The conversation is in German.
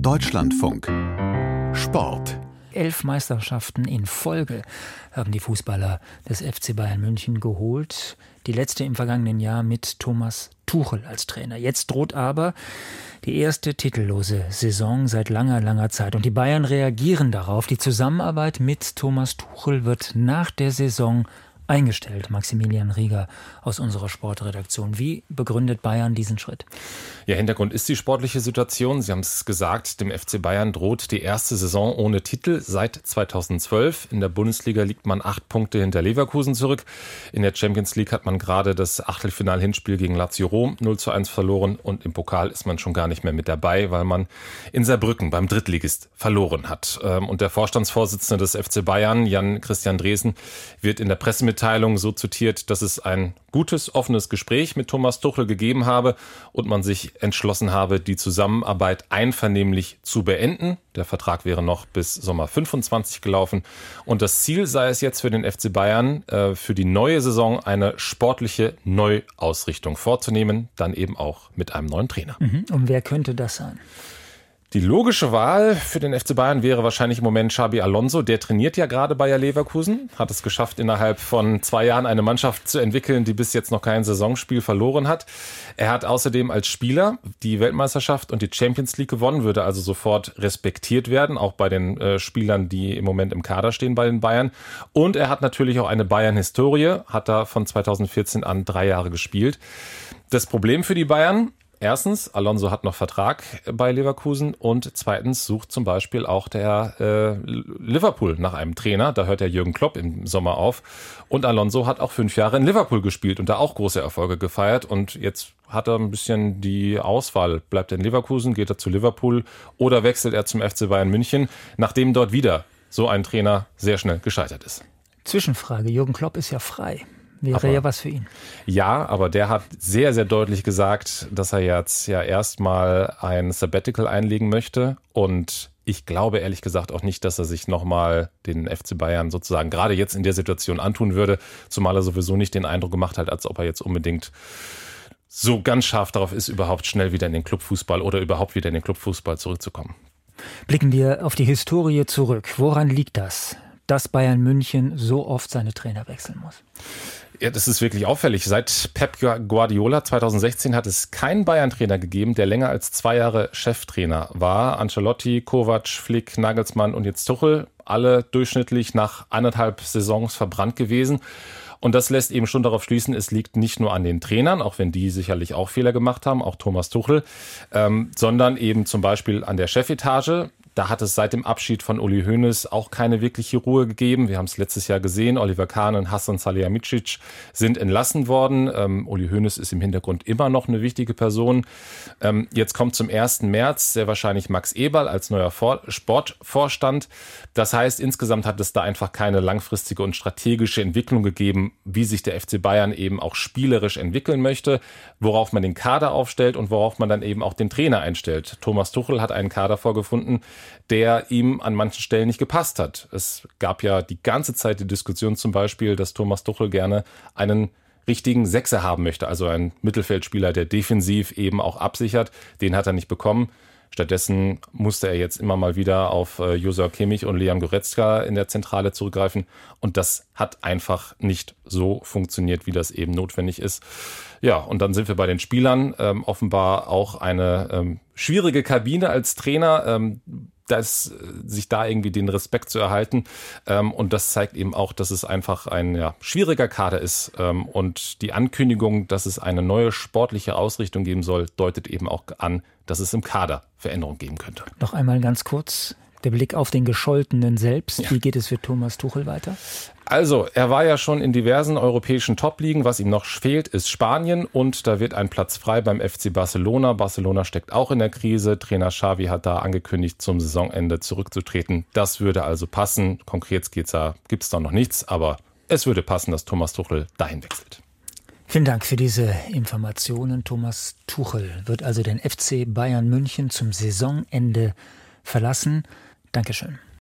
Deutschlandfunk Sport elf Meisterschaften in Folge haben die Fußballer des FC Bayern München geholt. Die letzte im vergangenen Jahr mit Thomas Tuchel als Trainer. Jetzt droht aber die erste titellose Saison seit langer, langer Zeit. Und die Bayern reagieren darauf. Die Zusammenarbeit mit Thomas Tuchel wird nach der Saison eingestellt, Maximilian Rieger aus unserer Sportredaktion. Wie begründet Bayern diesen Schritt? Ja, Hintergrund ist die sportliche Situation. Sie haben es gesagt, dem FC Bayern droht die erste Saison ohne Titel seit 2012. In der Bundesliga liegt man acht Punkte hinter Leverkusen zurück. In der Champions League hat man gerade das Achtelfinal-Hinspiel gegen Lazio Rom 0 zu 1 verloren und im Pokal ist man schon gar nicht mehr mit dabei, weil man in Saarbrücken beim Drittligist verloren hat. Ähm, und der Vorstandsvorsitzende des FC Bayern, Jan Christian Dresen, wird in der Pressemitteilung so zitiert, dass es ein gutes, offenes Gespräch mit Thomas Tuchel gegeben habe und man sich entschlossen habe, die Zusammenarbeit einvernehmlich zu beenden. Der Vertrag wäre noch bis Sommer 25 gelaufen. Und das Ziel sei es jetzt für den FC Bayern, äh, für die neue Saison eine sportliche Neuausrichtung vorzunehmen, dann eben auch mit einem neuen Trainer. Mhm. Und wer könnte das sein? Die logische Wahl für den FC Bayern wäre wahrscheinlich im Moment Xabi Alonso. Der trainiert ja gerade Bayer Leverkusen, hat es geschafft, innerhalb von zwei Jahren eine Mannschaft zu entwickeln, die bis jetzt noch kein Saisonspiel verloren hat. Er hat außerdem als Spieler die Weltmeisterschaft und die Champions League gewonnen, würde also sofort respektiert werden, auch bei den äh, Spielern, die im Moment im Kader stehen bei den Bayern. Und er hat natürlich auch eine Bayern-Historie, hat da von 2014 an drei Jahre gespielt. Das Problem für die Bayern, Erstens, Alonso hat noch Vertrag bei Leverkusen und zweitens sucht zum Beispiel auch der äh, Liverpool nach einem Trainer. Da hört der Jürgen Klopp im Sommer auf. Und Alonso hat auch fünf Jahre in Liverpool gespielt und da auch große Erfolge gefeiert. Und jetzt hat er ein bisschen die Auswahl. Bleibt er in Leverkusen, geht er zu Liverpool oder wechselt er zum FC Bayern München, nachdem dort wieder so ein Trainer sehr schnell gescheitert ist. Zwischenfrage, Jürgen Klopp ist ja frei. Wäre aber, ja was für ihn. Ja, aber der hat sehr, sehr deutlich gesagt, dass er jetzt ja erstmal ein Sabbatical einlegen möchte. Und ich glaube ehrlich gesagt auch nicht, dass er sich nochmal den FC Bayern sozusagen gerade jetzt in der Situation antun würde, zumal er sowieso nicht den Eindruck gemacht hat, als ob er jetzt unbedingt so ganz scharf darauf ist, überhaupt schnell wieder in den Clubfußball oder überhaupt wieder in den Clubfußball zurückzukommen. Blicken wir auf die Historie zurück. Woran liegt das, dass Bayern München so oft seine Trainer wechseln muss? Ja, das ist wirklich auffällig. Seit Pep Guardiola 2016 hat es keinen Bayern-Trainer gegeben, der länger als zwei Jahre Cheftrainer war. Ancelotti, Kovac, Flick, Nagelsmann und jetzt Tuchel, alle durchschnittlich nach anderthalb Saisons verbrannt gewesen. Und das lässt eben schon darauf schließen, es liegt nicht nur an den Trainern, auch wenn die sicherlich auch Fehler gemacht haben, auch Thomas Tuchel, ähm, sondern eben zum Beispiel an der Chefetage. Da hat es seit dem Abschied von Uli Hoeneß auch keine wirkliche Ruhe gegeben. Wir haben es letztes Jahr gesehen. Oliver Kahn und Hassan Salihamidzic sind entlassen worden. Ähm, Uli Hoeneß ist im Hintergrund immer noch eine wichtige Person. Ähm, jetzt kommt zum 1. März sehr wahrscheinlich Max Eberl als neuer Vor Sportvorstand. Das heißt, insgesamt hat es da einfach keine langfristige und strategische Entwicklung gegeben, wie sich der FC Bayern eben auch spielerisch entwickeln möchte, worauf man den Kader aufstellt und worauf man dann eben auch den Trainer einstellt. Thomas Tuchel hat einen Kader vorgefunden, der ihm an manchen Stellen nicht gepasst hat. Es gab ja die ganze Zeit die Diskussion zum Beispiel, dass Thomas Tuchel gerne einen richtigen Sechser haben möchte, also einen Mittelfeldspieler, der defensiv eben auch absichert. Den hat er nicht bekommen. Stattdessen musste er jetzt immer mal wieder auf äh, Josua Kimmich und Leon Goretzka in der Zentrale zurückgreifen. Und das hat einfach nicht so funktioniert, wie das eben notwendig ist. Ja, und dann sind wir bei den Spielern. Ähm, offenbar auch eine ähm, schwierige Kabine als Trainer. Ähm, das, sich da irgendwie den Respekt zu erhalten. Ähm, und das zeigt eben auch, dass es einfach ein ja, schwieriger Kader ist. Ähm, und die Ankündigung, dass es eine neue sportliche Ausrichtung geben soll, deutet eben auch an, dass es im Kader Veränderungen geben könnte. Noch einmal ganz kurz der Blick auf den Gescholtenen selbst. Ja. Wie geht es für Thomas Tuchel weiter? Also, er war ja schon in diversen europäischen Top-Ligen. Was ihm noch fehlt, ist Spanien und da wird ein Platz frei beim FC Barcelona. Barcelona steckt auch in der Krise. Trainer Xavi hat da angekündigt, zum Saisonende zurückzutreten. Das würde also passen. Konkret geht's da, gibt's da noch nichts, aber es würde passen, dass Thomas Tuchel dahin wechselt. Vielen Dank für diese Informationen. Thomas Tuchel wird also den FC Bayern München zum Saisonende verlassen. Dankeschön.